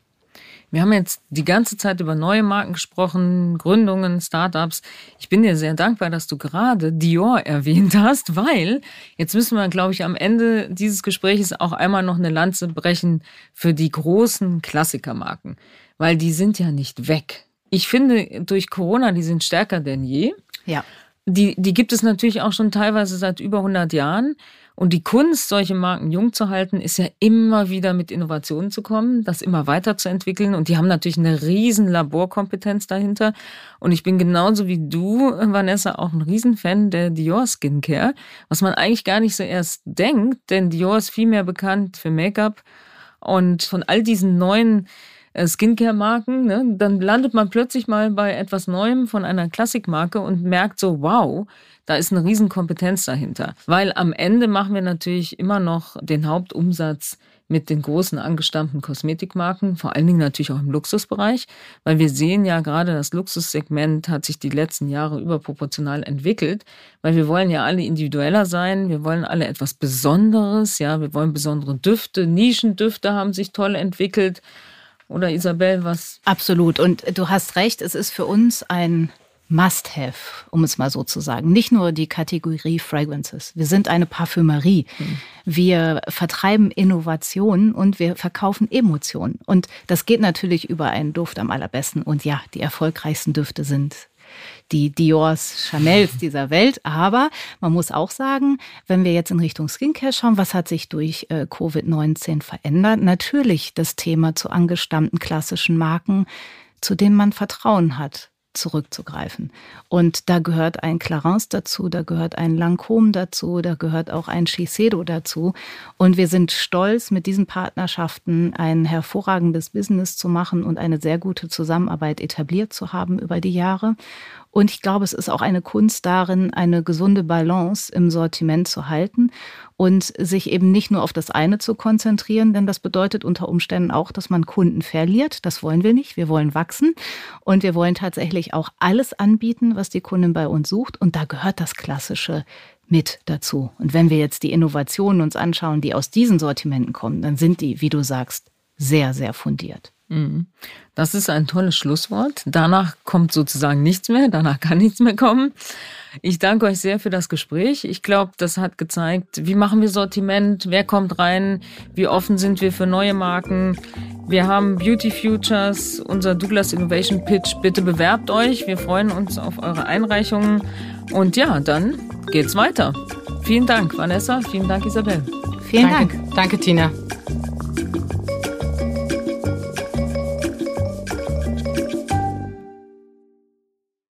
Wir haben jetzt die ganze Zeit über neue Marken gesprochen, Gründungen, Startups. Ich bin dir sehr dankbar, dass du gerade Dior erwähnt hast, weil jetzt müssen wir, glaube ich, am Ende dieses Gesprächs auch einmal noch eine Lanze brechen für die großen Klassikermarken, weil die sind ja nicht weg. Ich finde, durch Corona, die sind stärker denn je. Ja. Die, die gibt es natürlich auch schon teilweise seit über 100 Jahren. Und die Kunst, solche Marken jung zu halten, ist ja immer wieder mit Innovationen zu kommen, das immer weiterzuentwickeln. Und die haben natürlich eine riesen Laborkompetenz dahinter. Und ich bin genauso wie du, Vanessa, auch ein Riesenfan der Dior Skincare, was man eigentlich gar nicht so erst denkt, denn Dior ist viel mehr bekannt für Make-up. Und von all diesen neuen Skincare-Marken, ne, dann landet man plötzlich mal bei etwas Neuem von einer Klassikmarke und merkt so, wow, da ist eine Riesenkompetenz dahinter. Weil am Ende machen wir natürlich immer noch den Hauptumsatz mit den großen angestammten Kosmetikmarken, vor allen Dingen natürlich auch im Luxusbereich, weil wir sehen ja gerade, das Luxussegment hat sich die letzten Jahre überproportional entwickelt, weil wir wollen ja alle individueller sein, wir wollen alle etwas Besonderes, ja, wir wollen besondere Düfte, Nischendüfte haben sich toll entwickelt. Oder Isabel, was? Absolut. Und du hast recht, es ist für uns ein Must-Have, um es mal so zu sagen. Nicht nur die Kategorie Fragrances. Wir sind eine Parfümerie. Mhm. Wir vertreiben Innovationen und wir verkaufen Emotionen. Und das geht natürlich über einen Duft am allerbesten. Und ja, die erfolgreichsten Düfte sind die Diors, Chanels dieser Welt. Aber man muss auch sagen, wenn wir jetzt in Richtung Skincare schauen, was hat sich durch äh, Covid-19 verändert? Natürlich das Thema zu angestammten klassischen Marken, zu denen man Vertrauen hat zurückzugreifen. Und da gehört ein Clarence dazu, da gehört ein Lancôme dazu, da gehört auch ein Shiseido dazu. Und wir sind stolz, mit diesen Partnerschaften ein hervorragendes Business zu machen und eine sehr gute Zusammenarbeit etabliert zu haben über die Jahre. Und ich glaube, es ist auch eine Kunst darin, eine gesunde Balance im Sortiment zu halten und sich eben nicht nur auf das eine zu konzentrieren, denn das bedeutet unter Umständen auch, dass man Kunden verliert. Das wollen wir nicht. Wir wollen wachsen und wir wollen tatsächlich auch alles anbieten, was die Kundin bei uns sucht. Und da gehört das Klassische mit dazu. Und wenn wir jetzt die Innovationen uns anschauen, die aus diesen Sortimenten kommen, dann sind die, wie du sagst, sehr, sehr fundiert. Mhm. Das ist ein tolles Schlusswort. Danach kommt sozusagen nichts mehr, danach kann nichts mehr kommen. Ich danke euch sehr für das Gespräch. Ich glaube, das hat gezeigt, wie machen wir Sortiment, wer kommt rein, wie offen sind wir für neue Marken. Wir haben Beauty Futures, unser Douglas Innovation Pitch. Bitte bewerbt euch. Wir freuen uns auf eure Einreichungen. Und ja, dann geht's weiter. Vielen Dank, Vanessa. Vielen Dank, Isabel. Vielen Danke. Dank. Danke, Tina.